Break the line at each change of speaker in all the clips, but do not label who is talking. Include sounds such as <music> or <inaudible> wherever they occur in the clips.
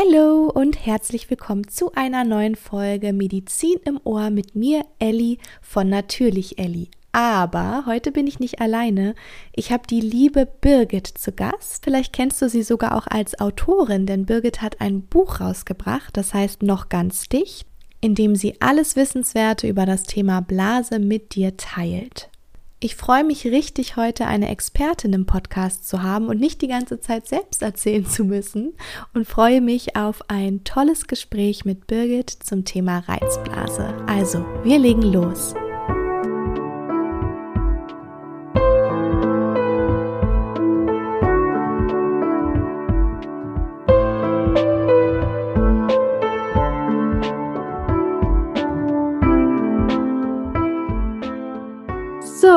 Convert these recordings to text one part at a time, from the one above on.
Hallo und herzlich willkommen zu einer neuen Folge Medizin im Ohr mit mir, Elli von Natürlich Elli. Aber heute bin ich nicht alleine. Ich habe die liebe Birgit zu Gast. Vielleicht kennst du sie sogar auch als Autorin, denn Birgit hat ein Buch rausgebracht, das heißt noch ganz dicht, in dem sie alles Wissenswerte über das Thema Blase mit dir teilt. Ich freue mich richtig, heute eine Expertin im Podcast zu haben und nicht die ganze Zeit selbst erzählen zu müssen und freue mich auf ein tolles Gespräch mit Birgit zum Thema Reizblase. Also, wir legen los.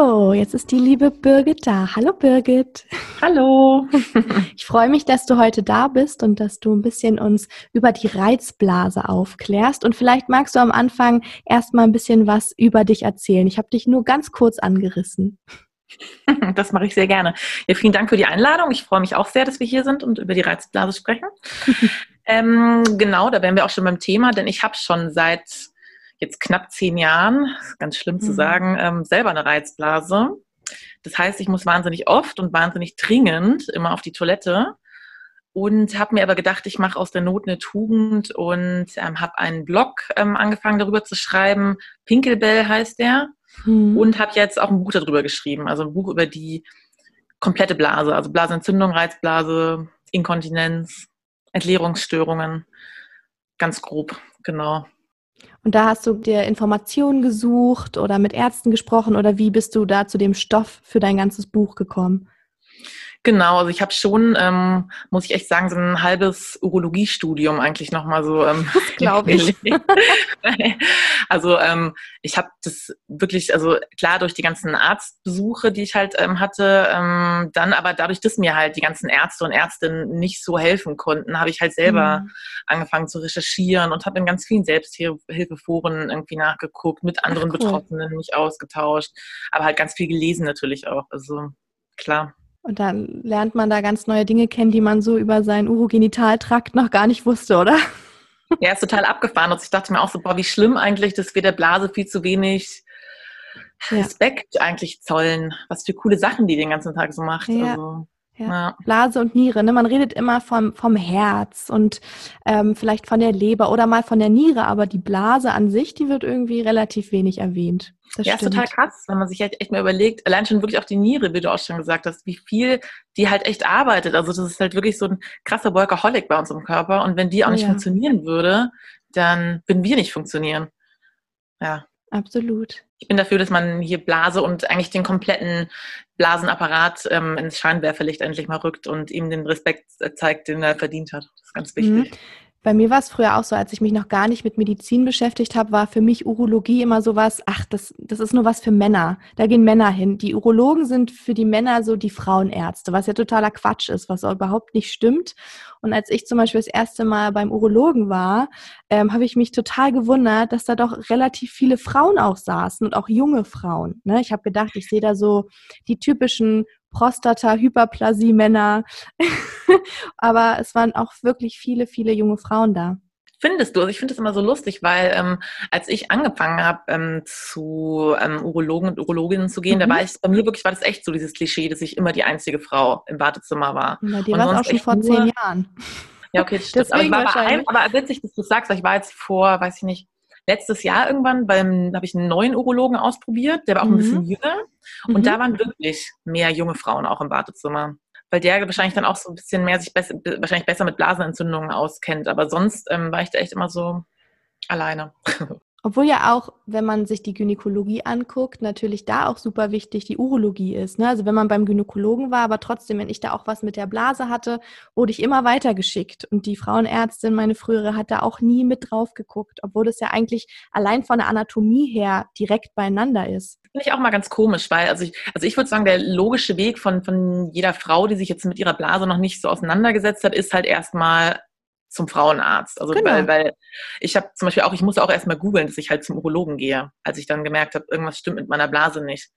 So, jetzt ist die liebe Birgit da. Hallo Birgit.
Hallo. <laughs>
Ich freue mich, dass du heute da bist und dass du ein bisschen uns über die Reizblase aufklärst. Und vielleicht magst du am Anfang erstmal ein bisschen was über dich erzählen. Ich habe dich nur ganz kurz angerissen. <laughs>
Das mache ich sehr gerne. Ja, vielen Dank für die Einladung. Ich freue mich auch sehr, dass wir hier sind und über die Reizblase sprechen. <laughs> ähm, genau, da wären wir auch schon beim Thema, denn ich habe schon seit jetzt knapp zehn Jahren, ganz schlimm zu mhm. sagen, ähm, selber eine Reizblase. Das heißt, ich muss wahnsinnig oft und wahnsinnig dringend immer auf die Toilette und habe mir aber gedacht, ich mache aus der Not eine Tugend und ähm, habe einen Blog ähm, angefangen darüber zu schreiben. Pinkelbell heißt der mhm. und habe jetzt auch ein Buch darüber geschrieben, also ein Buch über die komplette Blase, also Blasenentzündung, Reizblase, Inkontinenz, Entleerungsstörungen, ganz grob, genau.
Und da hast du dir Informationen gesucht oder mit Ärzten gesprochen oder wie bist du da zu dem Stoff für dein ganzes Buch gekommen?
Genau, also ich habe schon, ähm, muss ich echt sagen, so ein halbes Urologiestudium eigentlich nochmal so. Ähm,
glaube ich. <laughs>
also ähm, ich habe das wirklich, also klar durch die ganzen Arztbesuche, die ich halt ähm, hatte, ähm, dann aber dadurch, dass mir halt die ganzen Ärzte und Ärztinnen nicht so helfen konnten, habe ich halt selber mhm. angefangen zu recherchieren und habe in ganz vielen Selbsthilfeforen irgendwie nachgeguckt, mit anderen Ach, cool. Betroffenen mich ausgetauscht, aber halt ganz viel gelesen natürlich auch. Also klar.
Und dann lernt man da ganz neue Dinge kennen, die man so über seinen Urogenitaltrakt noch gar nicht wusste, oder?
Ja, ist total abgefahren. Und ich dachte mir auch so, boah, wie schlimm eigentlich, dass wir der Blase viel zu wenig Respekt ja. eigentlich zollen. Was für coole Sachen die den ganzen Tag so macht.
Ja. Also. Ja. Blase und Niere. Ne? Man redet immer vom, vom Herz und ähm, vielleicht von der Leber oder mal von der Niere, aber die Blase an sich, die wird irgendwie relativ wenig erwähnt.
Das ja, stimmt. ist total krass, wenn man sich halt echt mal überlegt, allein schon wirklich auch die Niere, wie du auch schon gesagt hast, wie viel die halt echt arbeitet. Also das ist halt wirklich so ein krasser Workaholic bei uns im Körper. Und wenn die auch nicht ja. funktionieren würde, dann würden wir nicht funktionieren. Ja.
Absolut.
Ich bin dafür, dass man hier Blase und eigentlich den kompletten Blasenapparat ähm, ins Scheinwerferlicht endlich mal rückt und ihm den Respekt zeigt, den er verdient hat. Das ist ganz wichtig. Mhm.
Bei mir war es früher auch so, als ich mich noch gar nicht mit Medizin beschäftigt habe, war für mich Urologie immer sowas, ach, das, das ist nur was für Männer. Da gehen Männer hin. Die Urologen sind für die Männer so die Frauenärzte, was ja totaler Quatsch ist, was auch überhaupt nicht stimmt. Und als ich zum Beispiel das erste Mal beim Urologen war, ähm, habe ich mich total gewundert, dass da doch relativ viele Frauen auch saßen und auch junge Frauen. Ne? Ich habe gedacht, ich sehe da so die typischen Prostata-Hyperplasie-Männer. <laughs> Aber es waren auch wirklich viele, viele junge Frauen da.
Findest du? Also ich finde das immer so lustig, weil ähm, als ich angefangen habe, ähm, zu ähm, Urologen und Urologinnen zu gehen, mhm. da war ich, bei mir wirklich war das echt so dieses Klischee, dass ich immer die einzige Frau im Wartezimmer war.
Bei dir war es auch schon vor nur, zehn Jahren.
Ja, okay, das <laughs> stimmt. aber, ich war bei einem, aber witzig, dass du sagst, ich war jetzt vor, weiß ich nicht, letztes Jahr irgendwann, beim, habe ich einen neuen Urologen ausprobiert, der war auch mhm. ein bisschen jünger. Und mhm. da waren wirklich mehr junge Frauen auch im Wartezimmer. Weil der wahrscheinlich dann auch so ein bisschen mehr sich besser, wahrscheinlich besser mit Blasenentzündungen auskennt. Aber sonst ähm, war ich da echt immer so alleine. <laughs>
Obwohl ja auch, wenn man sich die Gynäkologie anguckt, natürlich da auch super wichtig die Urologie ist. Ne? Also wenn man beim Gynäkologen war, aber trotzdem, wenn ich da auch was mit der Blase hatte, wurde ich immer weitergeschickt. Und die Frauenärztin, meine frühere, hat da auch nie mit drauf geguckt, obwohl das ja eigentlich allein von der Anatomie her direkt beieinander ist.
Finde ich auch mal ganz komisch, weil, also ich, also ich würde sagen, der logische Weg von, von jeder Frau, die sich jetzt mit ihrer Blase noch nicht so auseinandergesetzt hat, ist halt erstmal zum Frauenarzt. Also genau. weil, weil ich habe zum Beispiel auch, ich musste auch erstmal googeln, dass ich halt zum Urologen gehe, als ich dann gemerkt habe, irgendwas stimmt mit meiner Blase nicht.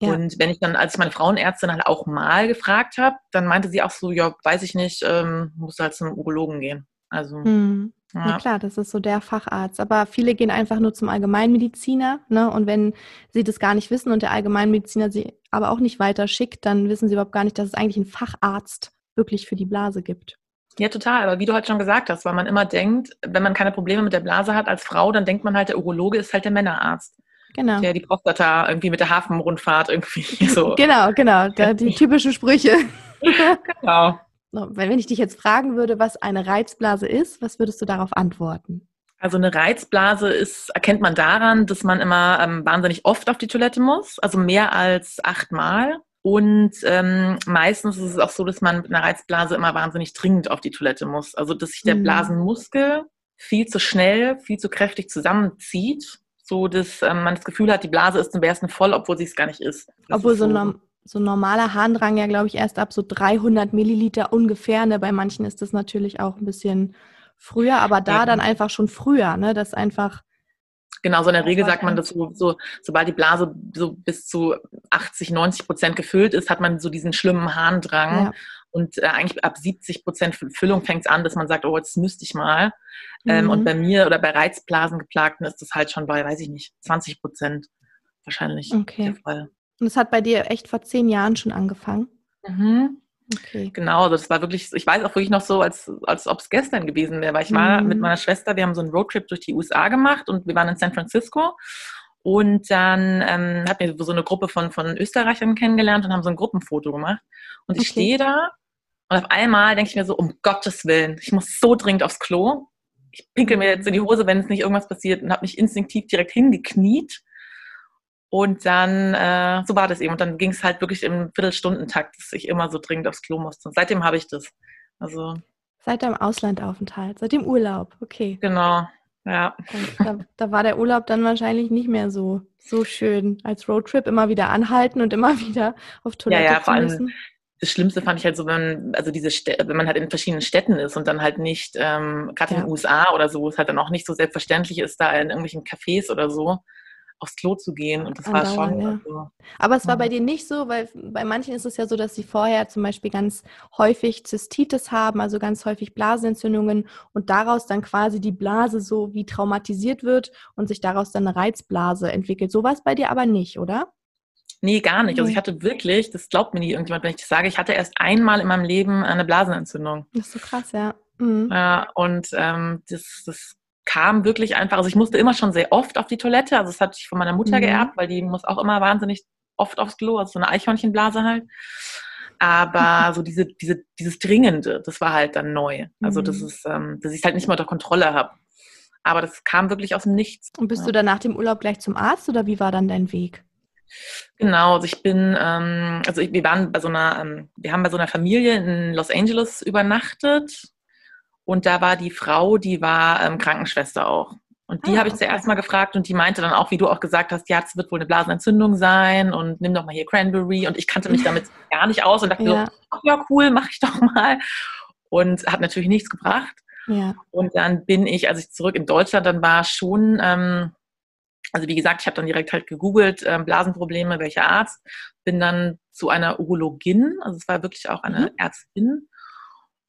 Ja. Und wenn ich dann, als ich meine Frauenärztin halt auch mal gefragt habe, dann meinte sie auch so, ja, weiß ich nicht, ähm, musst halt zum Urologen gehen. Also
Mhm. Ja.
ja.
klar, das ist so der Facharzt. Aber viele gehen einfach nur zum Allgemeinmediziner, ne? Und wenn sie das gar nicht wissen und der Allgemeinmediziner sie aber auch nicht weiter schickt, dann wissen sie überhaupt gar nicht, dass es eigentlich einen Facharzt wirklich für die Blase gibt.
Ja, total. Aber wie du halt schon gesagt hast, weil man immer denkt, wenn man keine Probleme mit der Blase hat als Frau, dann denkt man halt, der Urologe ist halt der Männerarzt,
Genau.
der die Prostata irgendwie mit der Hafenrundfahrt irgendwie <laughs> so. <laughs>
Genau, genau. Da, die typischen Sprüche. <laughs>
genau.
Wenn wenn ich dich jetzt fragen würde, was eine Reizblase ist, was würdest du darauf antworten?
Also eine Reizblase ist, erkennt man daran, dass man immer ähm, wahnsinnig oft auf die Toilette muss, also mehr als achtmal. Und ähm, meistens ist es auch so, dass man mit einer Reizblase immer wahnsinnig dringend auf die Toilette muss. Also dass sich der
Mhm.
Blasenmuskel viel zu schnell, viel zu kräftig zusammenzieht, so dass ähm, man das Gefühl hat, die Blase ist zum besten voll, obwohl sie es gar nicht ist. Das
Obwohl
ist
so, ein norm- so ein normaler Harndrang ja, glaube ich, erst ab so 300 Milliliter ungefähr. Ne? Bei manchen ist das natürlich auch ein bisschen früher, aber da
Ja.
dann einfach schon früher, ne? Das einfach,
Genau, so in der Regel sagt man, dass so, so, sobald die Blase so bis zu 80, 90 Prozent gefüllt ist, hat man so diesen schlimmen Harndrang.
ja.
Und äh, eigentlich ab 70 Prozent Füllung fängt es an, dass man sagt, oh, jetzt müsste ich mal. Ähm,
Mhm.
und bei mir oder bei Reizblasengeplagten ist das halt schon bei, weiß ich nicht, 20 Prozent wahrscheinlich
Okay.
der Fall.
Und es hat bei dir echt vor zehn Jahren schon angefangen.
Mhm.
Okay.
Genau, also das war wirklich, ich weiß auch wirklich noch so, als, als ob es gestern gewesen wäre, weil ich war
Mhm.
mit meiner Schwester, wir haben so einen Roadtrip durch die USA gemacht und wir waren in San Francisco und dann ähm, hatten wir so eine Gruppe von, von Österreichern kennengelernt und haben so ein Gruppenfoto gemacht und ich
Okay.
stehe da und auf einmal denke ich mir so, um Gottes Willen, ich muss so dringend aufs Klo. Ich pinkel mir jetzt in die Hose, wenn es nicht irgendwas passiert und habe mich instinktiv direkt hingekniet. Und dann, äh, so war das eben. Und dann ging es halt wirklich im Viertelstundentakt, dass ich immer so dringend aufs Klo musste. Und seitdem habe ich das. Also,
Seit deinem Auslandaufenthalt, seit dem Urlaub. Okay.
genau. Ja.
Da, da war der Urlaub dann wahrscheinlich nicht mehr so, so schön als Roadtrip. Immer wieder anhalten und immer <laughs> wieder auf Toilette
ja,
zu
vor allem-
müssen.
Das Schlimmste fand ich halt so, wenn, also diese wenn man halt in verschiedenen Städten ist und dann halt nicht, ähm, gerade in
Ja.
den USA oder so, wo es halt dann auch nicht so selbstverständlich ist, da in irgendwelchen Cafés oder so aufs Klo zu gehen. Und das war
Andauernd,
schon,
ja.
also,
Aber es war
Mhm.
bei dir nicht so, weil bei manchen ist es ja so, dass sie vorher zum Beispiel ganz häufig Zystitis haben, also ganz häufig Blasenentzündungen und daraus dann quasi die Blase so wie traumatisiert wird und sich daraus dann eine Reizblase entwickelt. So war es bei dir aber nicht, oder?
nee, gar nicht. Also ich hatte wirklich, das glaubt mir nie irgendjemand, wenn ich das sage, ich hatte erst einmal in meinem Leben eine Blasenentzündung.
Das ist so krass, ja. Mhm.
Ja, und ähm, das, das kam wirklich einfach, also ich musste immer schon sehr oft auf die Toilette, also das hatte ich von meiner Mutter
Mhm.
geerbt, weil die muss auch immer wahnsinnig oft aufs Klo, also so eine Eichhörnchenblase halt. Aber <laughs> so diese, diese, dieses Dringende, das war halt dann neu. Also das
Mhm.
ist, ähm, dass ich es halt nicht mehr unter Kontrolle habe. Aber das kam wirklich aus dem Nichts.
Und bist
ja.
du dann nach dem Urlaub gleich zum Arzt oder wie war dann dein Weg?
Genau, also ich bin, ähm, also ich, wir waren bei so einer, ähm, wir haben bei so einer Familie in Los Angeles übernachtet und da war die Frau, die war ähm, Krankenschwester auch. Und die
Ah,
habe ich
okay.
zuerst mal gefragt und die meinte dann auch, wie du auch gesagt hast, ja, es wird wohl eine Blasenentzündung sein und nimm doch mal hier Cranberry und ich kannte mich <laughs> damit gar nicht aus und dachte
Ja.
so, ja, cool, mach ich doch mal. Und hat natürlich nichts gebracht.
Ja.
Und dann bin ich, als ich zurück in Deutschland dann war, schon, ähm, also wie gesagt, ich habe dann direkt halt gegoogelt, ähm, Blasenprobleme, welcher Arzt, bin dann zu einer Urologin, also es war wirklich auch eine
Mhm.
Ärztin.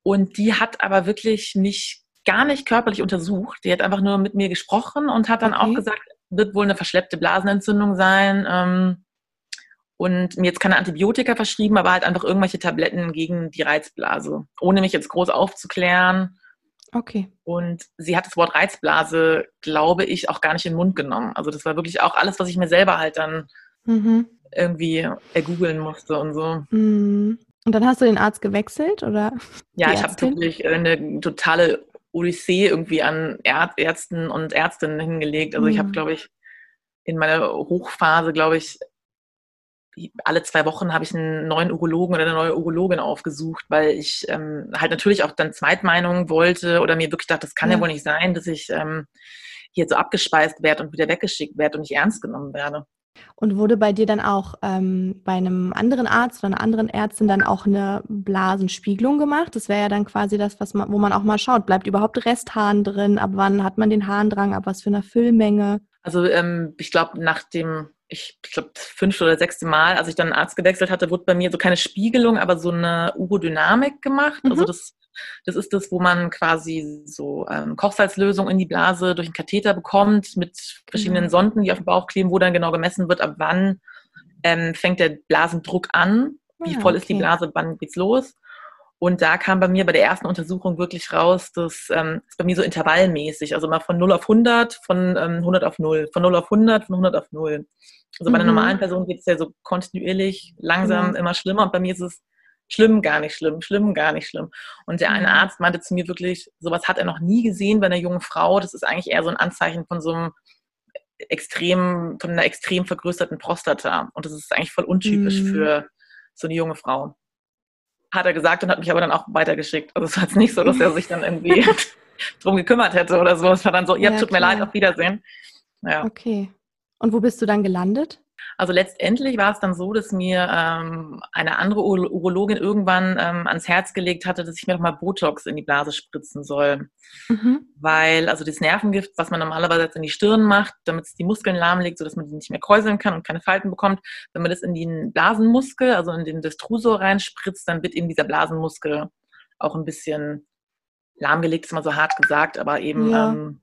Und die hat aber wirklich mich gar nicht körperlich untersucht. Die hat einfach nur mit mir gesprochen und hat dann
Okay.
auch gesagt, wird wohl eine verschleppte Blasenentzündung sein. Ähm, und mir jetzt keine Antibiotika verschrieben, aber halt einfach irgendwelche Tabletten gegen die Reizblase, ohne mich jetzt groß aufzuklären.
Okay.
Und sie hat das Wort Reizblase, glaube ich, auch gar nicht in den Mund genommen. Also das war wirklich auch alles, was ich mir selber halt dann
Mhm.
irgendwie ergoogeln musste und so.
Mhm. Und dann hast du den Arzt gewechselt, oder? <laughs>
Ja, ich habe wirklich eine totale Odyssee irgendwie an Är Ärzten und Ärztinnen hingelegt. Also ich habe,
Mhm.
glaube ich, in meiner Hochphase, glaube ich, alle zwei Wochen habe ich einen neuen Urologen oder eine neue Urologin aufgesucht, weil ich ähm, halt natürlich auch dann Zweitmeinungen wollte oder mir wirklich dachte, das kann ja,
Ja.
wohl nicht sein, dass ich ähm, hier so abgespeist werde und wieder weggeschickt werde und nicht ernst genommen werde.
Und wurde bei dir dann auch ähm, bei einem anderen Arzt oder einer anderen Ärztin dann auch eine Blasenspiegelung gemacht? Das wäre ja dann quasi das, was man, wo man auch mal schaut, bleibt überhaupt Resthahn drin? Ab wann hat man den Harndrang? Ab was für einer Füllmenge?
Also ähm, ich glaube, nach dem, ich glaube, fünfte oder sechste Mal, als ich dann einen Arzt gewechselt hatte, wurde bei mir so keine Spiegelung, aber so eine Urodynamik gemacht.
Mhm.
Also das Das ist das, wo man quasi so ähm, Kochsalzlösung in die Blase durch einen Katheter bekommt mit verschiedenen mhm. Sonden, die auf dem Bauch kleben, wo dann genau gemessen wird, ab wann ähm, fängt der Blasendruck an, wie ah, voll ist die Blase, wann geht's los. Und da kam bei mir bei der ersten Untersuchung wirklich raus, dass ähm, ist bei mir so intervallmäßig, also mal von 0 auf 100, von ähm, 100 auf 0, von 0 auf 100, von 100 auf 0. Also bei einer mhm. normalen Person geht es ja so kontinuierlich, langsam mhm. immer schlimmer und bei mir ist es schlimm, gar nicht schlimm, schlimm, gar nicht schlimm. Und der eine mhm. Arzt meinte zu mir wirklich, sowas hat er noch nie gesehen bei einer jungen Frau. Das ist eigentlich eher so ein Anzeichen von so einem extrem, von einer extrem vergrößerten Prostata. Und das ist eigentlich voll untypisch mhm. für so eine junge Frau hat er gesagt und hat mich aber dann auch weitergeschickt. Also es war jetzt nicht so, dass er sich dann irgendwie <laughs> <laughs> drum gekümmert hätte oder so. Es war dann so, ja, ja tut klar. mir leid, auf Wiedersehen.
Ja. Okay. Und wo bist du dann gelandet?
Also letztendlich war es dann so, dass mir ähm, eine andere Ur Urologin irgendwann ähm, ans Herz gelegt hatte, dass ich mir doch mal Botox in die Blase spritzen soll. Mhm. Weil, also das Nervengift, was man normalerweise jetzt in die Stirn macht, damit es die Muskeln lahmlegt, sodass man die nicht mehr kräuseln kann und keine Falten bekommt, wenn man das in den Blasenmuskel, also in den Destrusor reinspritzt, dann wird eben dieser Blasenmuskel auch ein bisschen lahmgelegt, ist mal so hart gesagt, aber eben ja. ähm,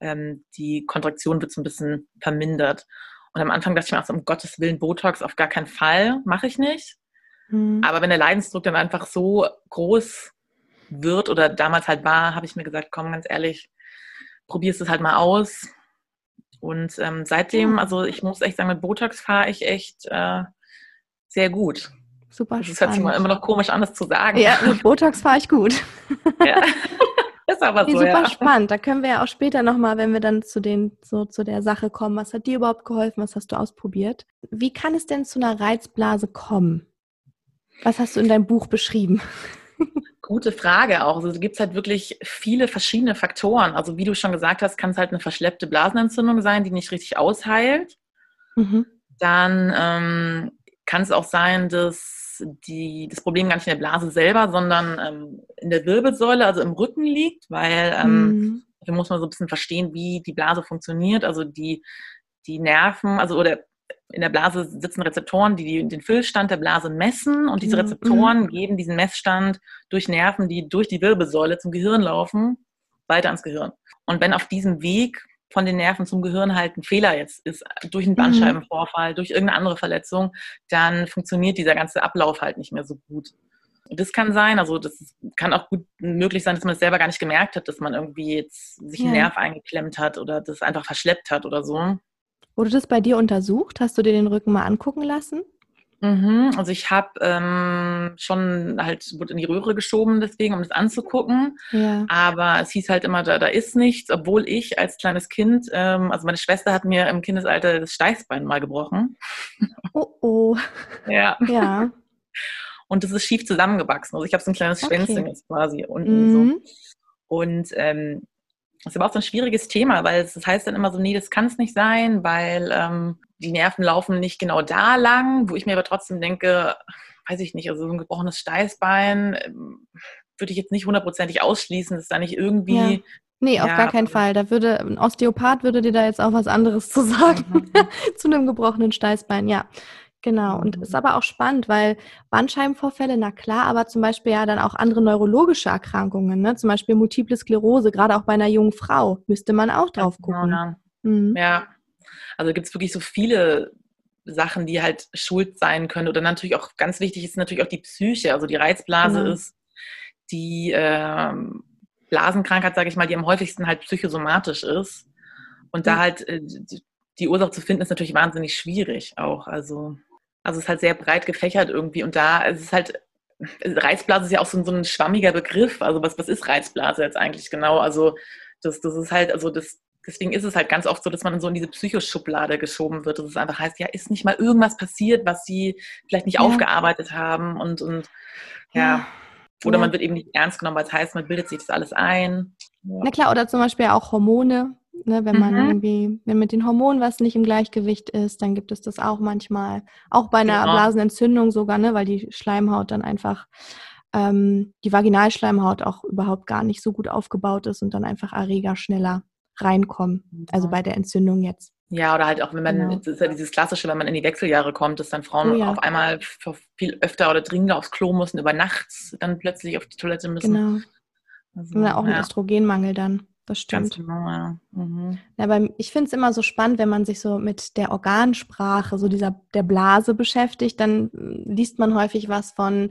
ähm, die Kontraktion wird so ein bisschen vermindert. Und am Anfang dachte ich mir auch so, um Gottes Willen, Botox auf gar keinen Fall, mache ich nicht. Mhm. Aber wenn der Leidensdruck dann einfach so groß wird oder damals halt war, habe ich mir gesagt, komm, ganz ehrlich, probierst es halt mal aus. Und ähm, seitdem, also ich muss echt sagen, mit Botox fahre ich echt äh, sehr gut.
Super.
Das hört sich immer noch komisch an, das zu sagen.
Ja, mit <laughs> Botox fahre ich gut. Ja. <laughs>
Ist aber so,
super
ja.
spannend. Da können wir ja auch später nochmal, wenn wir dann zu, den, so, zu der Sache kommen, was hat dir überhaupt geholfen, was hast du ausprobiert? Wie kann es denn zu einer Reizblase kommen? Was hast du in deinem Buch beschrieben? <laughs>
Gute Frage auch. Also es gibt halt wirklich viele verschiedene Faktoren. Also wie du schon gesagt hast, kann es halt eine verschleppte Blasenentzündung sein, die nicht richtig ausheilt. Mhm. Dann ähm, kann es auch sein, dass die, das Problem gar nicht in der Blase selber, sondern ähm, in der Wirbelsäule, also im Rücken liegt, weil ähm, mhm. dafür muss man so ein bisschen verstehen, wie die Blase funktioniert. Also die, die Nerven, also oder in der Blase sitzen Rezeptoren, die den Füllstand der Blase messen und diese mhm. Rezeptoren mhm. geben diesen Messstand durch Nerven, die durch die Wirbelsäule zum Gehirn laufen, weiter ans Gehirn. Und wenn auf diesem Weg von den Nerven zum Gehirn halt ein Fehler jetzt ist, durch einen mhm. Bandscheibenvorfall, durch irgendeine andere Verletzung, dann funktioniert dieser ganze Ablauf halt nicht mehr so gut. Das kann sein, also das kann auch gut möglich sein, dass man es selber gar nicht gemerkt hat, dass man irgendwie jetzt sich ja. einen Nerv eingeklemmt hat oder das einfach verschleppt hat oder so.
Wurde das bei dir untersucht? Hast du dir den Rücken mal angucken lassen?
Mhm, also ich habe ähm, schon halt, wurde in die Röhre geschoben deswegen, um das anzugucken. Ja. Aber es hieß halt immer, da, da ist nichts, obwohl ich als kleines Kind, ähm, also meine Schwester hat mir im Kindesalter das Steißbein mal gebrochen.
Oh oh. <laughs>
ja.
Ja.
Und das ist schief zusammengewachsen. Also ich habe so ein kleines okay. Schwänzchen jetzt quasi unten mhm. so. Und ähm, das ist aber auch so ein schwieriges Thema, weil es das heißt dann immer so, nee, das kann es nicht sein, weil ähm, die Nerven laufen nicht genau da lang, wo ich mir aber trotzdem denke, weiß ich nicht, also so ein gebrochenes Steißbein ähm, würde ich jetzt nicht hundertprozentig ausschließen, dass da nicht irgendwie. Ja.
Nee, auf ja, gar keinen Fall. Da würde ein Osteopath würde dir da jetzt auch was anderes zu sagen mhm. <laughs> zu einem gebrochenen Steißbein. Ja, Genau, und ist aber auch spannend, weil Bandscheibenvorfälle, na klar, aber zum Beispiel ja dann auch andere neurologische Erkrankungen, ne? zum Beispiel Multiple Sklerose, gerade auch bei einer jungen Frau, müsste man auch drauf gucken.
Ja, mhm. ja. also gibt es wirklich so viele Sachen, die halt schuld sein können. Oder natürlich auch ganz wichtig ist natürlich auch die Psyche. Also die Reizblase genau. ist die äh, Blasenkrankheit, sage ich mal, die am häufigsten halt psychosomatisch ist. Und da halt äh, die Ursache zu finden, ist natürlich wahnsinnig schwierig auch. Also also es ist halt sehr breit gefächert irgendwie und da es ist halt Reizblase ist ja auch so, so ein schwammiger Begriff. Also was, was ist Reizblase jetzt eigentlich genau? Also das, das ist halt, also das, deswegen ist es halt ganz oft so, dass man so in diese Psychoschublade geschoben wird. Dass es einfach heißt, ja, ist nicht mal irgendwas passiert, was sie vielleicht nicht ja. aufgearbeitet haben und, und ja. ja. Oder ja. man wird eben nicht ernst genommen, weil es heißt, man bildet sich das alles ein.
Na klar, oder zum Beispiel auch Hormone. Ne, wenn man mhm. irgendwie, wenn mit den Hormonen was nicht im Gleichgewicht ist, dann gibt es das auch manchmal. Auch bei einer genau. Blasenentzündung sogar, ne, weil die Schleimhaut dann einfach, ähm, die Vaginalschleimhaut auch überhaupt gar nicht so gut aufgebaut ist und dann einfach Erreger schneller reinkommen. Also bei der Entzündung jetzt.
Ja, oder halt auch, wenn man, genau. das ist ja dieses Klassische, wenn man in die Wechseljahre kommt, dass dann Frauen oh, ja. auf einmal viel öfter oder dringender aufs Klo müssen, über nachts dann plötzlich auf die Toilette müssen.
Genau. Also, oder auch ja. ein Östrogenmangel dann. Das stimmt. Ganz genau, ja. Mhm. ja aber ich finde es immer so spannend, wenn man sich so mit der Organsprache, so dieser der Blase beschäftigt, dann liest man häufig was von,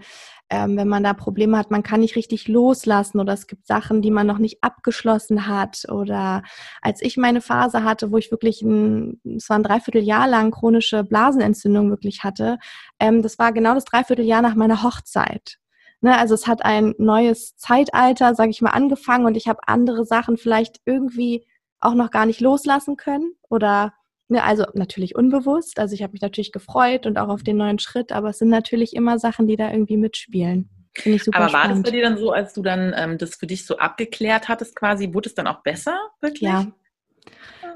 ähm, wenn man da Probleme hat, man kann nicht richtig loslassen oder es gibt Sachen, die man noch nicht abgeschlossen hat. Oder als ich meine Phase hatte, wo ich wirklich ein, es war ein Dreivierteljahr lang chronische Blasenentzündung wirklich hatte, ähm, das war genau das Dreivierteljahr nach meiner Hochzeit. Ne, also es hat ein neues Zeitalter, sage ich mal, angefangen und ich habe andere Sachen vielleicht irgendwie auch noch gar nicht loslassen können oder ne, also natürlich unbewusst. Also ich habe mich natürlich gefreut und auch auf den neuen Schritt, aber es sind natürlich immer Sachen, die da irgendwie mitspielen.
Finde ich super aber war spannend. das bei dir dann so, als du dann ähm, das für dich so abgeklärt hattest quasi, wurde es dann auch besser wirklich?
Ja,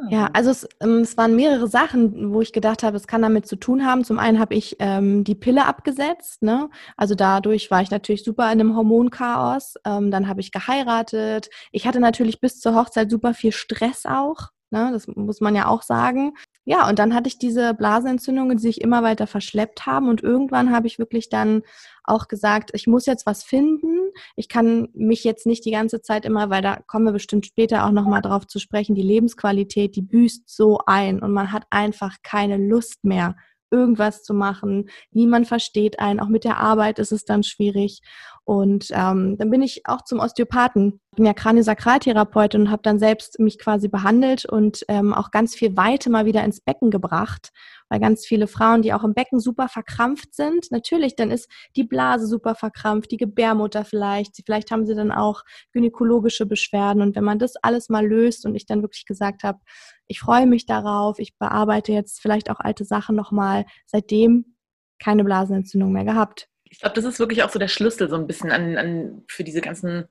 ja, ah. also es, ähm, es, waren mehrere Sachen, wo ich gedacht habe, es kann damit zu tun haben. Zum einen habe ich ähm, die Pille abgesetzt, ne? Also dadurch war ich natürlich super in einem Hormonchaos. Ähm, dann habe ich geheiratet. Ich hatte natürlich bis zur Hochzeit super viel Stress auch. Ne? Das muss man ja auch sagen. Ja, und dann hatte ich diese Blasenentzündungen, die sich immer weiter verschleppt haben. Und irgendwann habe ich wirklich dann auch gesagt, ich muss jetzt was finden. Ich kann mich jetzt nicht die ganze Zeit immer, weil da kommen wir bestimmt später auch nochmal drauf zu sprechen, die Lebensqualität, die büßt so ein und man hat einfach keine Lust mehr, irgendwas zu machen. Niemand versteht einen. Auch mit der Arbeit ist es dann schwierig. Und ähm, dann bin ich auch zum Osteopathen. Ich bin ja Kraniosakraltherapeutin und habe dann selbst mich quasi behandelt und ähm, auch ganz viel Weite mal wieder ins Becken gebracht weil ganz viele Frauen, die auch im Becken super verkrampft sind, natürlich, dann ist die Blase super verkrampft, die Gebärmutter vielleicht, vielleicht haben sie dann auch gynäkologische Beschwerden und wenn man das alles mal löst und ich dann wirklich gesagt habe, ich freue mich darauf, ich bearbeite jetzt vielleicht auch alte Sachen nochmal, seitdem keine Blasenentzündung mehr gehabt.
Ich glaube, das ist wirklich auch so der Schlüssel so ein bisschen an, an für diese ganzen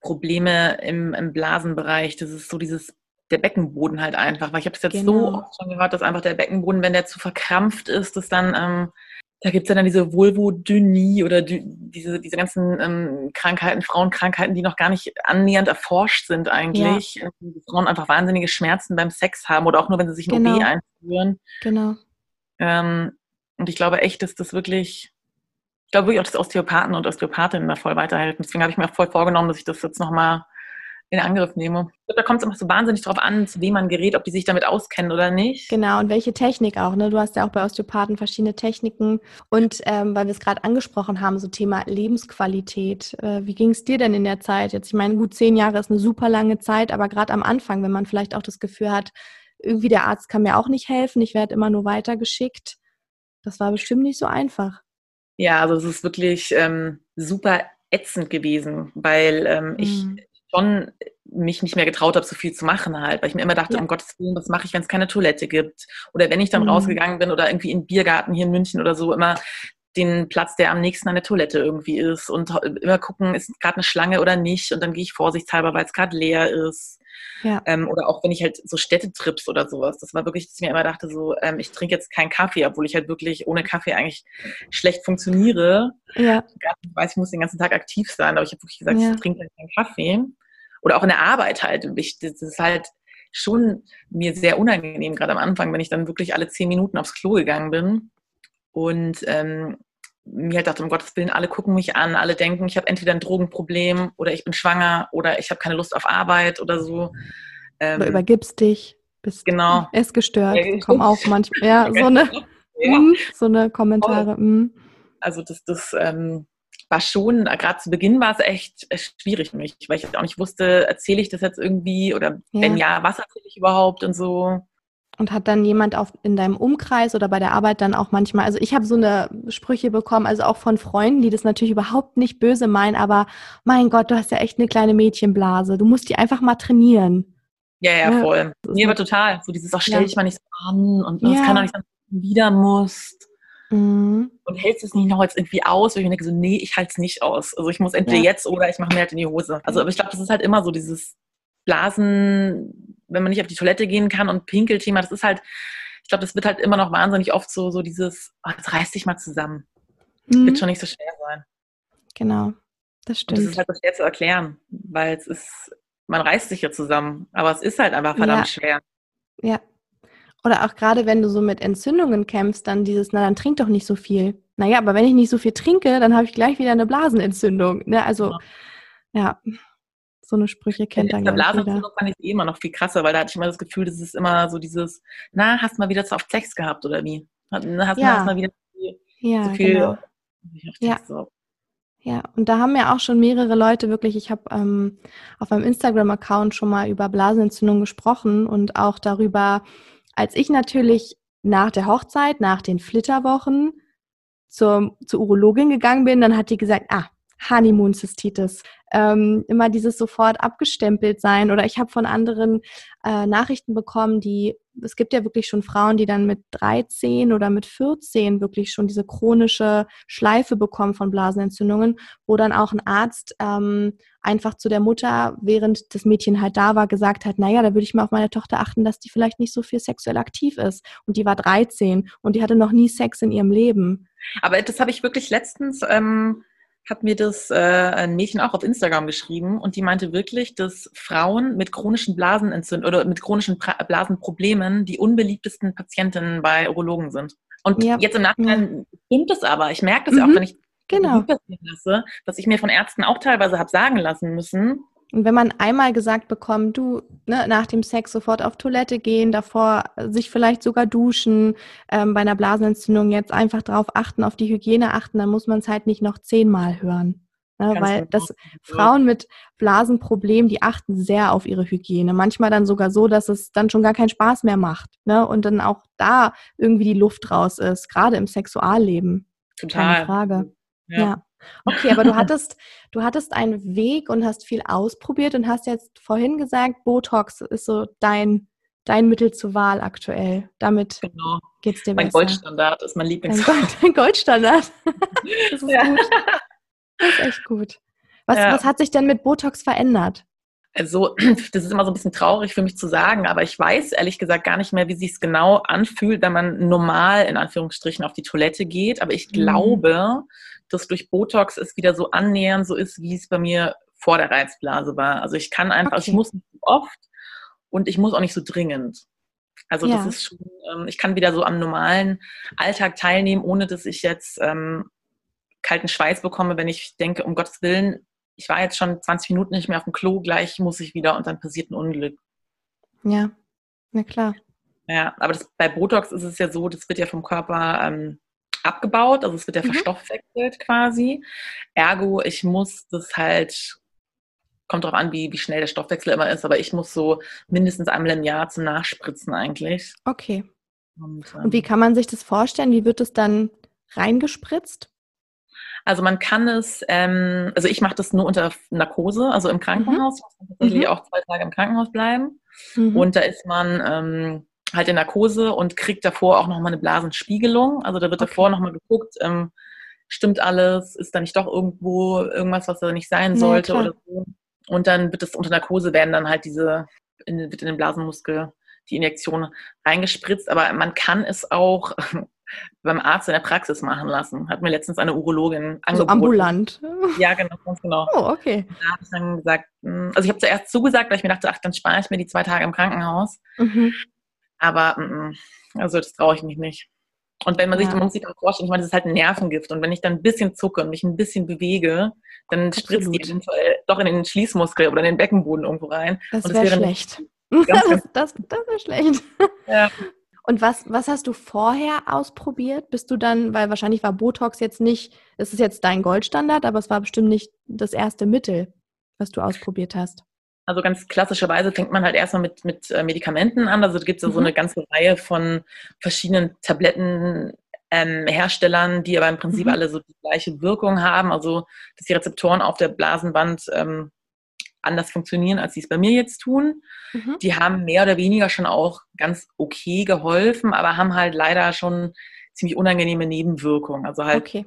Probleme im, im Blasenbereich. Das ist so dieses der Beckenboden halt einfach. Weil ich habe es jetzt genau. so oft schon gehört, dass einfach der Beckenboden, wenn der zu verkrampft ist, dass dann, ähm, da gibt es ja dann diese Vulvodynie oder die, diese, diese ganzen ähm, Krankheiten, Frauenkrankheiten, die noch gar nicht annähernd erforscht sind eigentlich. Ja. Die Frauen einfach wahnsinnige Schmerzen beim Sex haben oder auch nur, wenn sie sich ein genau. OB einführen.
Genau.
Ähm, und ich glaube echt, dass das wirklich, ich glaube wirklich auch, dass Osteopathen und Osteopathinnen da voll weiterhelfen. Deswegen habe ich mir auch voll vorgenommen, dass ich das jetzt nochmal in Angriff nehme. Da kommt es immer so wahnsinnig drauf an, zu wem man gerät, ob die sich damit auskennen oder nicht.
Genau, und welche Technik auch. Ne? Du hast ja auch bei Osteopathen verschiedene Techniken. Und ähm, weil wir es gerade angesprochen haben, so Thema Lebensqualität. Äh, wie ging es dir denn in der Zeit? Jetzt, ich meine, gut zehn Jahre ist eine super lange Zeit, aber gerade am Anfang, wenn man vielleicht auch das Gefühl hat, irgendwie der Arzt kann mir auch nicht helfen, ich werde immer nur weitergeschickt. Das war bestimmt nicht so einfach.
Ja, also es ist wirklich ähm, super ätzend gewesen, weil ähm, mhm. Ich schon mich nicht mehr getraut habe, so viel zu machen halt, weil ich mir immer dachte, ja. um Gottes Willen, was mache ich, wenn es keine Toilette gibt? Oder wenn ich dann mhm. rausgegangen bin oder irgendwie in Biergarten hier in München oder so, immer den Platz, der am nächsten an der Toilette irgendwie ist und immer gucken, ist gerade eine Schlange oder nicht und dann gehe ich vorsichtshalber, weil es gerade leer ist. Ja. Ähm, oder auch wenn ich halt so Städtetrips oder sowas, das war wirklich, dass ich mir immer dachte, so, ähm, ich trinke jetzt keinen Kaffee, obwohl ich halt wirklich ohne Kaffee eigentlich schlecht funktioniere. Ja. Ich weiß, ich muss den ganzen Tag aktiv sein, aber ich habe wirklich gesagt, ja. ich trinke keinen Kaffee oder auch in der Arbeit halt. Ich, das ist halt schon mir sehr unangenehm, gerade am Anfang, wenn ich dann wirklich alle zehn Minuten aufs Klo gegangen bin und ähm, mir halt dachte, um Gottes Willen, alle gucken mich an, alle denken, ich habe entweder ein Drogenproblem oder ich bin schwanger oder ich habe keine Lust auf Arbeit oder so.
Ähm, oder übergibst dich, bist
genau.
essgestört, ja, kommen auch manchmal, ja, so eine, <laughs> ja. Mh, so eine Kommentare. Mh.
Also das, das ähm, war schon, gerade zu Beginn war es echt, echt schwierig für mich, weil ich auch nicht wusste, erzähle ich das jetzt irgendwie oder ja. wenn ja, was erzähle ich überhaupt und so.
Und hat dann jemand auf, in deinem Umkreis oder bei der Arbeit dann auch manchmal, also ich habe so eine Sprüche bekommen, also auch von Freunden, die das natürlich überhaupt nicht böse meinen, aber mein Gott, du hast ja echt eine kleine Mädchenblase, du musst die einfach mal trainieren.
Ja, ja, voll. Nee, aber total. So dieses, auch stell ja. dich mal nicht so an und es ja. kann doch nicht sein, dass du wieder musst. Mhm. Und hältst es nicht noch jetzt irgendwie aus? Und ich denke so, nee, ich halte es nicht aus. Also ich muss entweder ja. jetzt oder ich mache mir halt in die Hose. Also aber ich glaube, das ist halt immer so dieses Blasen, wenn man nicht auf die Toilette gehen kann und Pinkelthema, das ist halt, ich glaube, das wird halt immer noch wahnsinnig oft so, so dieses, oh, jetzt reiß dich mal zusammen. Mhm. Wird schon nicht so schwer sein.
Genau, das stimmt. Und
das ist halt so schwer zu erklären, weil es ist, man reißt sich ja zusammen, aber es ist halt einfach verdammt ja. schwer.
Ja, Oder auch gerade wenn du so mit Entzündungen kämpfst, dann dieses, na dann trink doch nicht so viel. Naja, aber wenn ich nicht so viel trinke, dann habe ich gleich wieder eine Blasenentzündung. Ne? Also ja. ja. so eine Sprüche kennt dann
ja Blasenentzündung fand ich eh immer noch viel krasser, weil da hatte ich immer das Gefühl, das ist immer so dieses, na, hast du mal wieder zu oft Sex gehabt oder wie? Hast, ja. hast mal wieder
ja, so viel genau. ja. Ja, und da haben ja auch schon mehrere Leute wirklich, ich habe ähm, auf meinem Instagram-Account schon mal über Blasenentzündung gesprochen und auch darüber, als ich natürlich nach der Hochzeit, nach den Flitterwochen zur, zur Urologin gegangen bin, dann hat die gesagt, ah, Honeymoon-Cystitis. Ähm, immer dieses sofort abgestempelt sein. Oder ich habe von anderen äh, Nachrichten bekommen, die, es gibt ja wirklich schon Frauen, die dann mit 13 oder mit 14 wirklich schon diese chronische Schleife bekommen von Blasenentzündungen, wo dann auch ein Arzt ähm, einfach zu der Mutter, während das Mädchen halt da war, gesagt hat, naja, da würde ich mal auf meine Tochter achten, dass die vielleicht nicht so viel sexuell aktiv ist. Und die war 13 und die hatte noch nie Sex in ihrem Leben.
Aber das habe ich wirklich letztens ähm, hat mir das äh, ein Mädchen auch auf Instagram geschrieben und die meinte wirklich, dass Frauen mit chronischen Blasenentzündungen oder mit chronischen pra Blasenproblemen die unbeliebtesten Patientinnen bei Urologen sind. Und ja. jetzt im Nachhinein ja. stimmt es aber. Ich merke das mhm. auch, wenn ich
genau.
lasse, dass ich mir von Ärzten auch teilweise habe sagen lassen müssen,
und wenn man einmal gesagt bekommt, du ne, nach dem Sex sofort auf Toilette gehen, davor sich vielleicht sogar duschen, ähm, bei einer Blasenentzündung jetzt einfach darauf achten, auf die Hygiene achten, dann muss man es halt nicht noch zehnmal hören. Ne, weil genau. das Frauen mit Blasenproblemen, die achten sehr auf ihre Hygiene. Manchmal dann sogar so, dass es dann schon gar keinen Spaß mehr macht. Ne? Und dann auch da irgendwie die Luft raus ist, gerade im Sexualleben.
Total.
Keine Frage. ja. ja. Okay, aber du <laughs> hattest, du hattest einen Weg und hast viel ausprobiert und hast jetzt vorhin gesagt, Botox ist so dein, dein Mittel zur Wahl aktuell. Damit genau. geht's dir
mein
besser.
Mein Goldstandard ist mein Lieblings.
Dein, Gold, dein Goldstandard. <laughs> das ist ja. gut. Das ist echt gut. Was, ja. was hat sich denn mit Botox verändert?
Also, <clears throat> das ist immer so ein bisschen traurig für mich zu sagen, aber ich weiß ehrlich gesagt gar nicht mehr, wie sich es genau anfühlt, wenn man normal in Anführungsstrichen auf die Toilette geht. Aber ich mhm. glaube, dass durch Botox es wieder so annähernd so ist, wie es bei mir vor der Reizblase war. Also ich kann einfach, okay. ich muss nicht so oft und ich muss auch nicht so dringend. Also ja. das ist schon, ähm, ich kann wieder so am normalen Alltag teilnehmen, ohne dass ich jetzt ähm, kalten Schweiß bekomme, wenn ich denke, um Gottes Willen, ich war jetzt schon 20 Minuten nicht mehr auf dem Klo, gleich muss ich wieder und dann passiert ein Unglück.
Ja, na klar.
Ja, aber das, bei Botox ist es ja so, das wird ja vom Körper ähm, abgebaut, also es wird ja mhm. verstoffwechselt quasi. Ergo, ich muss das halt, kommt darauf an, wie, wie schnell der Stoffwechsel immer ist, aber ich muss so mindestens einmal im Jahr zum Nachspritzen eigentlich.
Okay. Und, ähm, Und wie kann man sich das vorstellen? Wie wird es dann reingespritzt?
Also man kann es, ähm, also ich mache das nur unter Narkose, also im Krankenhaus. Mhm. Ich muss tatsächlich mhm. auch zwei Tage im Krankenhaus bleiben. Mhm. Und da ist man ähm, halt in Narkose und kriegt davor auch nochmal eine Blasenspiegelung. Also da wird okay. davor nochmal geguckt, ähm, stimmt alles, ist da nicht doch irgendwo irgendwas, was da nicht sein sollte ja, oder so. Und dann wird es unter Narkose werden dann halt diese, in, wird in den Blasenmuskel die Injektion reingespritzt. Aber man kann es auch <laughs> beim Arzt in der Praxis machen lassen. Hat mir letztens eine Urologin
angeboten. Also ambulant?
Ja, genau, ganz genau.
Oh, okay.
Da habe ich dann gesagt, hm, also ich habe zuerst zugesagt, weil ich mir dachte, ach, dann spare ich mir die zwei Tage im Krankenhaus. Mhm. Aber mm, also das traue ich mich nicht. Und wenn man sich, ja. man muss sich dann vorstellen, ich meine, das ist halt ein Nervengift. Und wenn ich dann ein bisschen zucke und mich ein bisschen bewege, dann Absolut. spritzt die eventuell doch in den Schließmuskel oder in den Beckenboden irgendwo rein.
Das wäre schlecht. <laughs> Ganz, ganz das das, wäre schlecht. Ja. Und was, was hast du vorher ausprobiert? Bist du dann, weil wahrscheinlich war Botox jetzt nicht, es ist jetzt dein Goldstandard, aber es war bestimmt nicht das erste Mittel, was du ausprobiert hast.
Also ganz klassischerweise fängt man halt erstmal mit, mit äh, Medikamenten an. Also gibt es mhm. so eine ganze Reihe von verschiedenen Tablettenherstellern, ähm, die aber im Prinzip mhm. alle so die gleiche Wirkung haben. Also dass die Rezeptoren auf der Blasenwand ähm, anders funktionieren, als sie es bei mir jetzt tun. Mhm. Die haben mehr oder weniger schon auch ganz okay geholfen, aber haben halt leider schon ziemlich unangenehme Nebenwirkungen. Also halt okay.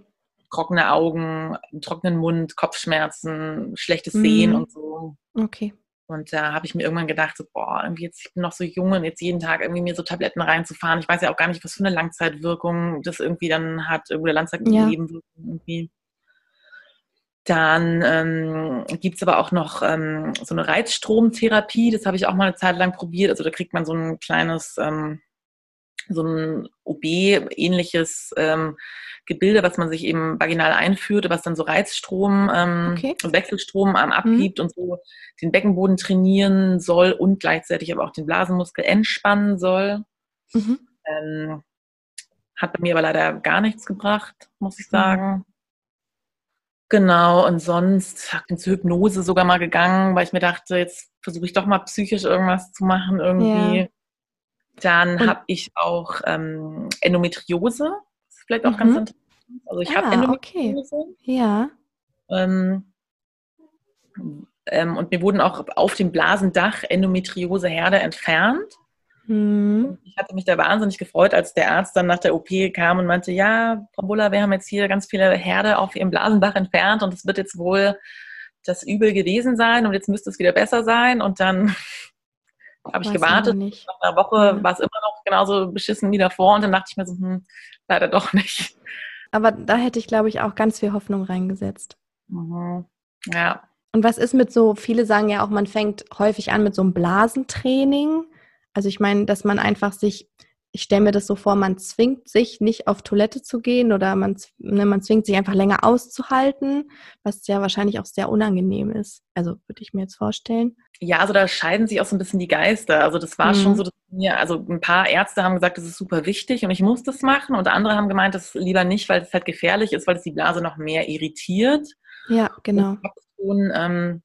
trockene Augen, trockenen Mund, Kopfschmerzen, schlechtes Sehen mhm. und so.
Okay.
Und da habe ich mir irgendwann gedacht, so, boah, irgendwie jetzt, ich bin noch so jung und jetzt jeden Tag irgendwie mir so Tabletten reinzufahren. Ich weiß ja auch gar nicht, was für eine Langzeitwirkung das irgendwie dann hat, irgendeine Langzeitnebenwirkung ja. irgendwie. Dann ähm, gibt es aber auch noch ähm, so eine Reizstromtherapie, das habe ich auch mal eine Zeit lang probiert. Also da kriegt man so ein kleines, ähm, so ein OB-ähnliches ähm, Gebilde, was man sich eben vaginal einführt, was dann so Reizstrom ähm, okay. und Wechselstrom ähm, abgibt mhm. und so den Beckenboden trainieren soll und gleichzeitig aber auch den Blasenmuskel entspannen soll. Mhm. Ähm, hat bei mir aber leider gar nichts gebracht, muss ich mhm. sagen. Genau, und sonst bin zur Hypnose sogar mal gegangen, weil ich mir dachte, jetzt versuche ich doch mal psychisch irgendwas zu machen irgendwie. Ja. Dann habe ich auch ähm, Endometriose. Das ist vielleicht auch mhm. ganz interessant. Also ich ah, habe Endometriose.
Okay. Ja.
Ähm, ähm, und mir wurden auch auf dem Blasendach Endometrioseherde entfernt. Mhm. Ich hatte mich da wahnsinnig gefreut, als der Arzt dann nach der OP kam und meinte, ja, Frau Buller, wir haben jetzt hier ganz viele Herde auf Ihrem Blasendach entfernt und es wird jetzt wohl das Übel gewesen sein und jetzt müsste es wieder besser sein. Und dann habe ich gewartet. Nach einer Woche ja. war es immer noch genauso beschissen wie davor und dann dachte ich mir so, hm, leider doch nicht.
Aber da hätte ich, glaube ich, auch ganz viel Hoffnung reingesetzt.
Mhm. Ja.
Und was ist mit so, viele sagen ja auch, man fängt häufig an mit so einem Blasentraining. Also ich meine, dass man einfach sich, ich stelle mir das so vor, man zwingt sich nicht auf Toilette zu gehen oder man, ne, man zwingt sich einfach länger auszuhalten, was ja wahrscheinlich auch sehr unangenehm ist. Also würde ich mir jetzt vorstellen.
Ja, also da scheiden sich auch so ein bisschen die Geister. Also das war mhm. schon so, dass mir, also ein paar Ärzte haben gesagt, das ist super wichtig und ich muss das machen und andere haben gemeint, das lieber nicht, weil es halt gefährlich ist, weil es die Blase noch mehr irritiert.
Ja, genau.
Und ich habe schon ähm,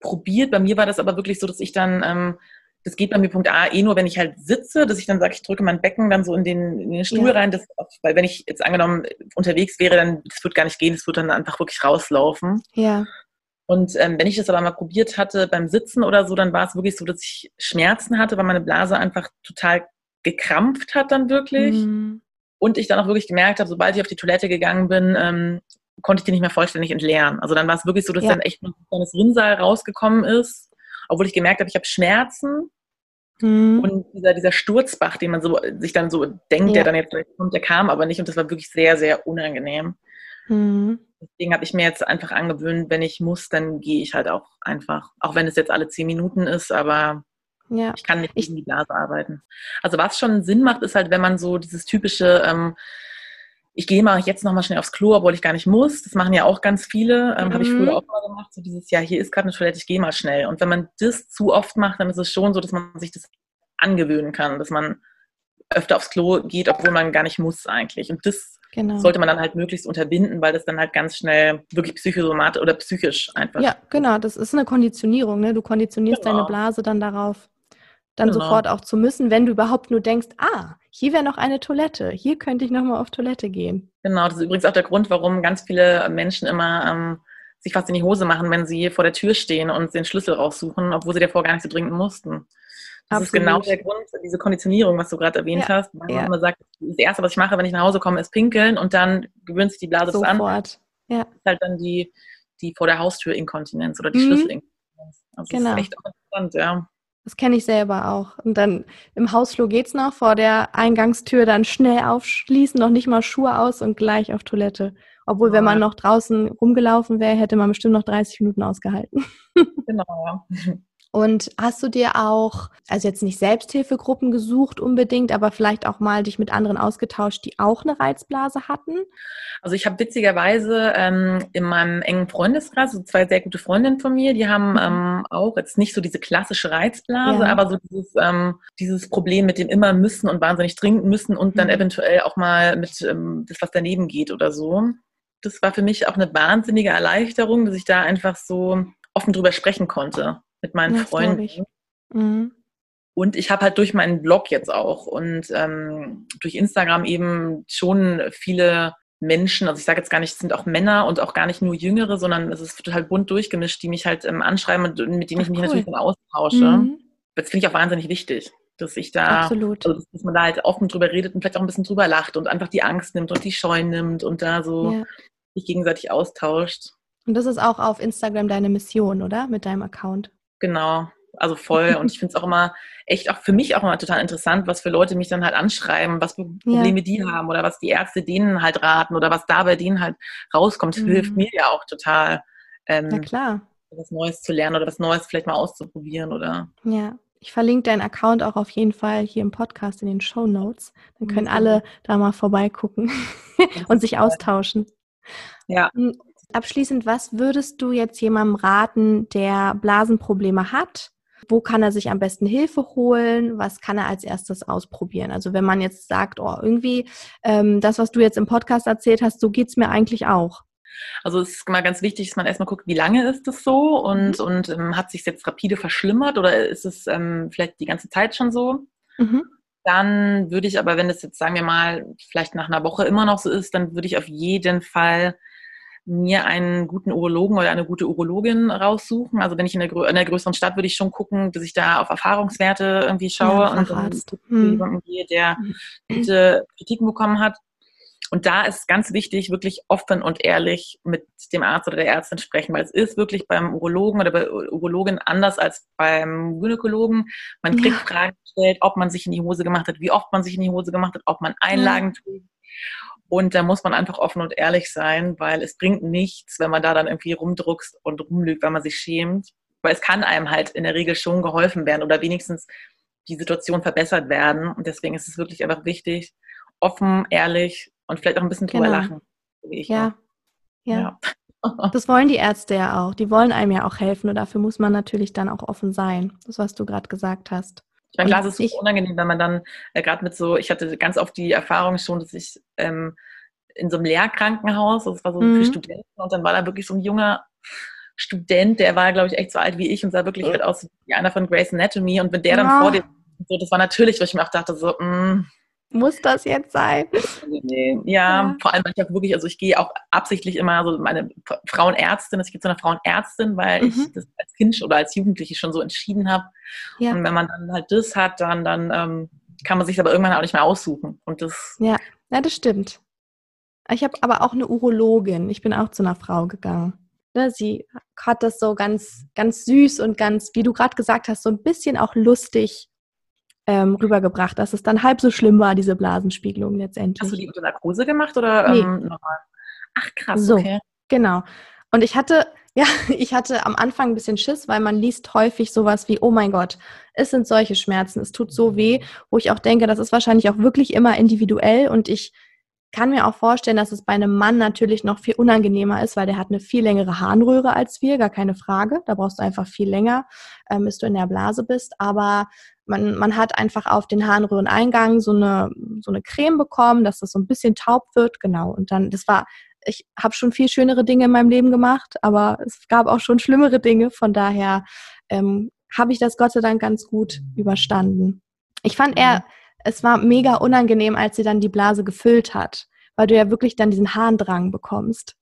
probiert. Bei mir war das aber wirklich so, dass ich dann ähm, das geht bei mir Punkt A eh nur, wenn ich halt sitze, dass ich dann sage, ich drücke mein Becken dann so in den, in den Stuhl ja. rein. Das, weil wenn ich jetzt angenommen unterwegs wäre, dann das wird gar nicht gehen, das wird dann einfach wirklich rauslaufen.
Ja.
Und ähm, wenn ich das aber mal probiert hatte beim Sitzen oder so, dann war es wirklich so, dass ich Schmerzen hatte, weil meine Blase einfach total gekrampft hat dann wirklich. Mhm. Und ich dann auch wirklich gemerkt habe, sobald ich auf die Toilette gegangen bin, ähm, konnte ich die nicht mehr vollständig entleeren. Also dann war es wirklich so, dass ja. dann echt ein kleines Rinnsal rausgekommen ist obwohl ich gemerkt habe, ich habe Schmerzen. Mhm. Und dieser, dieser Sturzbach, den man so sich dann so denkt, ja. der dann jetzt kommt, der kam aber nicht und das war wirklich sehr, sehr unangenehm. Mhm. Deswegen habe ich mir jetzt einfach angewöhnt, wenn ich muss, dann gehe ich halt auch einfach. Auch wenn es jetzt alle zehn Minuten ist, aber ja. ich kann nicht gegen die Blase arbeiten. Also was schon Sinn macht, ist halt, wenn man so dieses typische ähm, ich gehe mal jetzt noch mal schnell aufs Klo, obwohl ich gar nicht muss. Das machen ja auch ganz viele. Ähm, mhm. Habe ich früher auch mal gemacht. So dieses Jahr, hier ist gerade eine Toilette, ich gehe mal schnell. Und wenn man das zu oft macht, dann ist es schon so, dass man sich das angewöhnen kann, dass man öfter aufs Klo geht, obwohl man gar nicht muss eigentlich. Und das genau. sollte man dann halt möglichst unterbinden, weil das dann halt ganz schnell wirklich psychosomatisch oder psychisch einfach.
Ja, genau. Das ist eine Konditionierung. Ne? Du konditionierst genau. deine Blase dann darauf, dann genau. sofort auch zu müssen, wenn du überhaupt nur denkst, ah, hier wäre noch eine Toilette, hier könnte ich nochmal auf Toilette gehen.
Genau, das ist übrigens auch der Grund, warum ganz viele Menschen immer ähm, sich fast in die Hose machen, wenn sie vor der Tür stehen und den Schlüssel raussuchen, obwohl sie davor gar nicht so dringend mussten. Das Absolut. ist genau der Grund, diese Konditionierung, was du gerade erwähnt ja. hast. Weil ja. man immer sagt, das Erste, was ich mache, wenn ich nach Hause komme, ist pinkeln und dann gewöhnt sich die Blase
Sofort.
an.
Ja.
Das ist halt dann die, die vor der Haustür Inkontinenz oder die mhm. Schlüsselinkontinenz. Also genau. Das ist echt auch interessant, ja.
Das kenne ich selber auch. Und dann im Hausflur geht's noch, vor der Eingangstür dann schnell aufschließen, noch nicht mal Schuhe aus und gleich auf Toilette. Obwohl, ja. wenn man noch draußen rumgelaufen wäre, hätte man bestimmt noch 30 Minuten ausgehalten.
Genau, ja.
Und hast du dir auch, also jetzt nicht Selbsthilfegruppen gesucht unbedingt, aber vielleicht auch mal dich mit anderen ausgetauscht, die auch eine Reizblase hatten?
Also ich habe witzigerweise ähm, in meinem engen Freundeskreis, so zwei sehr gute Freundinnen von mir, die haben mhm. ähm, auch jetzt nicht so diese klassische Reizblase, ja. aber so dieses, ähm, dieses Problem mit dem immer müssen und wahnsinnig trinken müssen und dann mhm. eventuell auch mal mit ähm, das, was daneben geht oder so. Das war für mich auch eine wahnsinnige Erleichterung, dass ich da einfach so offen drüber sprechen konnte mit meinen das Freunden. Mhm. Und ich habe halt durch meinen Blog jetzt auch und ähm, durch Instagram eben schon viele Menschen, also ich sage jetzt gar nicht, es sind auch Männer und auch gar nicht nur Jüngere, sondern es ist total bunt durchgemischt, die mich halt ähm, anschreiben und mit denen Ach, ich mich cool. natürlich dann austausche. Mhm. Das finde ich auch wahnsinnig wichtig, dass ich da,
Absolut.
Also, dass man da halt offen drüber redet und vielleicht auch ein bisschen drüber lacht und einfach die Angst nimmt und die Scheu nimmt und da so ja. sich gegenseitig austauscht.
Und das ist auch auf Instagram deine Mission, oder? Mit deinem Account.
Genau, also voll. <laughs> Und ich finde es auch immer echt auch für mich auch immer total interessant, was für Leute mich dann halt anschreiben, was für Probleme ja. die haben oder was die Ärzte denen halt raten oder was da bei denen halt rauskommt. Mhm. hilft mir ja auch total.
Ähm, Na klar.
Was Neues zu lernen oder was Neues vielleicht mal auszuprobieren oder.
Ja. Ich verlinke deinen Account auch auf jeden Fall hier im Podcast in den Show Notes. Dann können alle da mal vorbeigucken <laughs> und sich austauschen.
Ja.
Abschließend, was würdest du jetzt jemandem raten, der Blasenprobleme hat? Wo kann er sich am besten Hilfe holen? Was kann er als erstes ausprobieren? Also wenn man jetzt sagt, oh, irgendwie ähm, das, was du jetzt im Podcast erzählt hast, so geht es mir eigentlich auch.
Also es ist immer ganz wichtig, dass man erstmal guckt, wie lange ist das so und, mhm. und ähm, hat sich jetzt rapide verschlimmert oder ist es ähm, vielleicht die ganze Zeit schon so? Mhm. Dann würde ich aber, wenn es jetzt, sagen wir mal, vielleicht nach einer Woche immer noch so ist, dann würde ich auf jeden Fall mir einen guten Urologen oder eine gute Urologin raussuchen. Also wenn ich in einer, in einer größeren Stadt würde ich schon gucken, dass ich da auf Erfahrungswerte irgendwie schaue ja, und dann gehe, der mhm. gute Kritiken bekommen hat. Und da ist ganz wichtig, wirklich offen und ehrlich mit dem Arzt oder der Ärztin sprechen, weil es ist wirklich beim Urologen oder bei Urologin anders als beim Gynäkologen. Man kriegt ja. Fragen gestellt, ob man sich in die Hose gemacht hat, wie oft man sich in die Hose gemacht hat, ob man Einlagen ja. tut. Und da muss man einfach offen und ehrlich sein, weil es bringt nichts, wenn man da dann irgendwie rumdruckst und rumlügt, weil man sich schämt. Weil es kann einem halt in der Regel schon geholfen werden oder wenigstens die Situation verbessert werden. Und deswegen ist es wirklich einfach wichtig, offen, ehrlich und vielleicht auch ein bisschen drüber genau. lachen.
ja. ja. ja. <laughs> Das wollen die Ärzte ja auch. Die wollen einem ja auch helfen und dafür muss man natürlich dann auch offen sein. Das, was du gerade gesagt hast.
Ich meine, klar, es ist super unangenehm, wenn man dann äh, gerade mit so, ich hatte ganz oft die Erfahrung schon, dass ich ähm, in so einem Lehrkrankenhaus, das war so mhm. für Studenten, und dann war da wirklich so ein junger Student, der war, glaube ich, echt so alt wie ich und sah wirklich halt aus wie einer von Grace Anatomy. Und wenn der dann ja. vor dir, so, das war natürlich, was ich mir auch dachte, so, mh, mm,
muss das jetzt sein?
Nee, ja, ja, vor allem, weil ich auch wirklich, also ich gehe auch absichtlich immer, also meine Frauenärztin, ich gehe zu einer Frauenärztin, weil mhm. ich das als Kind oder als Jugendliche schon so entschieden habe. Ja. Und wenn man dann halt das hat, dann, dann ähm, kann man sich aber irgendwann auch nicht mehr aussuchen. Und das.
Ja, ja das stimmt. Ich habe aber auch eine Urologin. Ich bin auch zu einer Frau gegangen. Ne, sie hat das so ganz, ganz süß und ganz, wie du gerade gesagt hast, so ein bisschen auch lustig ähm, rübergebracht, dass es dann halb so schlimm war, diese Blasenspiegelung letztendlich.
Hast du die unter Narkose gemacht oder nee. ähm, normal? Ach krass,
so, okay. Genau. Und ich hatte, <laughs> ja, ich hatte am Anfang ein bisschen Schiss, weil man liest häufig sowas wie, oh mein Gott, es sind solche Schmerzen, es tut so weh, wo ich auch denke, das ist wahrscheinlich auch wirklich immer individuell und ich kann mir auch vorstellen, dass es bei einem Mann natürlich noch viel unangenehmer ist, weil der hat eine viel längere Harnröhre als wir, gar keine Frage. Da brauchst du einfach viel länger, ähm, bis du in der Blase bist. Aber man, man hat einfach auf den Harnröhreneingang so eine, so eine Creme bekommen, dass das so ein bisschen taub wird. Genau. Und dann, das war, ich habe schon viel schönere Dinge in meinem Leben gemacht, aber es gab auch schon schlimmere Dinge. Von daher ähm, habe ich das Gott sei Dank ganz gut überstanden. Ich fand eher, mhm. Es war mega unangenehm, als sie dann die Blase gefüllt hat, weil du ja wirklich dann diesen Harndrang bekommst.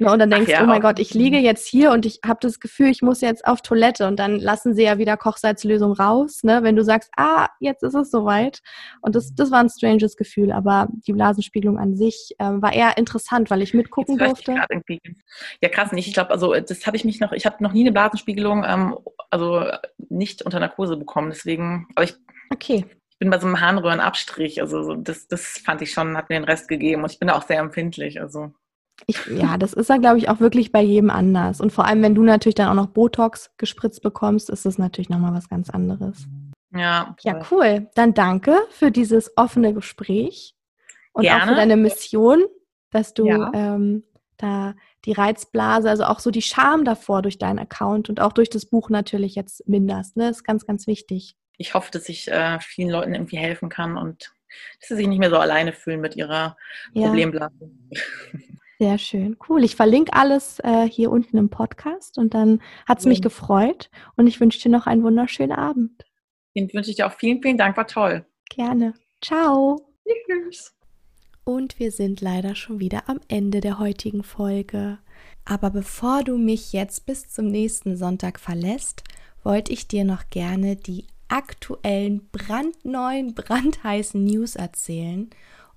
Ne, und dann denkst du, ja, oh mein Gott, ich liege jetzt hier und ich habe das Gefühl, ich muss jetzt auf Toilette und dann lassen sie ja wieder Kochsalzlösung raus, ne? wenn du sagst, ah, jetzt ist es soweit. Und das, das war ein stranges Gefühl, aber die Blasenspiegelung an sich ähm, war eher interessant, weil ich mitgucken durfte.
Ja, krass nicht. Ich glaube, also das habe ich mich noch, ich habe noch nie eine Blasenspiegelung, ähm, also nicht unter Narkose bekommen, deswegen, aber ich
okay
Ich bin bei so einem Harnröhrenabstrich. Also das, das fand ich schon, hat mir den Rest gegeben. Und ich bin da auch sehr empfindlich. Also
ich, ja, das ist ja, glaube ich, auch wirklich bei jedem anders. Und vor allem, wenn du natürlich dann auch noch Botox gespritzt bekommst, ist das natürlich nochmal was ganz anderes.
Ja.
Ja, cool. Dann danke für dieses offene Gespräch und Gerne. auch für deine Mission, dass du ja. ähm, da die Reizblase, also auch so die Scham davor durch deinen Account und auch durch das Buch natürlich jetzt minderst. Ne? Das ist ganz, ganz wichtig.
Ich hoffe, dass ich äh, vielen Leuten irgendwie helfen kann und dass sie sich nicht mehr so alleine fühlen mit ihrer Problemblase. Ja.
Sehr schön, cool. Ich verlinke alles äh, hier unten im Podcast und dann hat es ja. mich gefreut und ich wünsche dir noch einen wunderschönen Abend.
Den wünsche ich dir auch vielen, vielen Dank, war toll.
Gerne. Ciao. Tschüss. Und wir sind leider schon wieder am Ende der heutigen Folge. Aber bevor du mich jetzt bis zum nächsten Sonntag verlässt, wollte ich dir noch gerne die aktuellen, brandneuen, brandheißen News erzählen.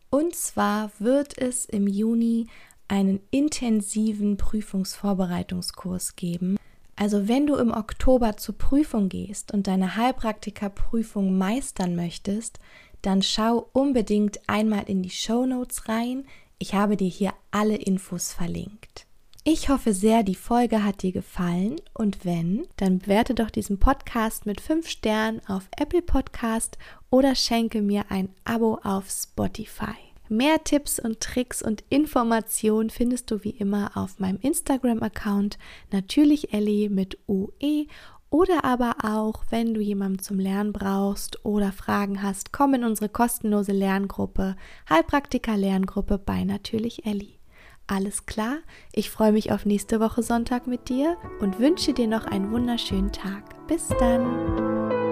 Und zwar wird es im Juni einen intensiven Prüfungsvorbereitungskurs geben. Also wenn du im Oktober zur Prüfung gehst und deine Heilpraktikerprüfung meistern möchtest, dann schau unbedingt einmal in die Show Notes rein. Ich habe dir hier alle Infos verlinkt. Ich hoffe sehr, die Folge hat dir gefallen und wenn, dann bewerte doch diesen Podcast mit 5 Sternen auf Apple Podcast oder schenke mir ein Abo auf Spotify. Mehr Tipps und Tricks und Informationen findest du wie immer auf meinem Instagram-Account natürlich Ellie mit UE oder aber auch, wenn du jemanden zum Lernen brauchst oder Fragen hast, komm in unsere kostenlose Lerngruppe, Heilpraktiker Lerngruppe bei natürlich Ellie. Alles klar, ich freue mich auf nächste Woche Sonntag mit dir und wünsche dir noch einen wunderschönen Tag. Bis dann!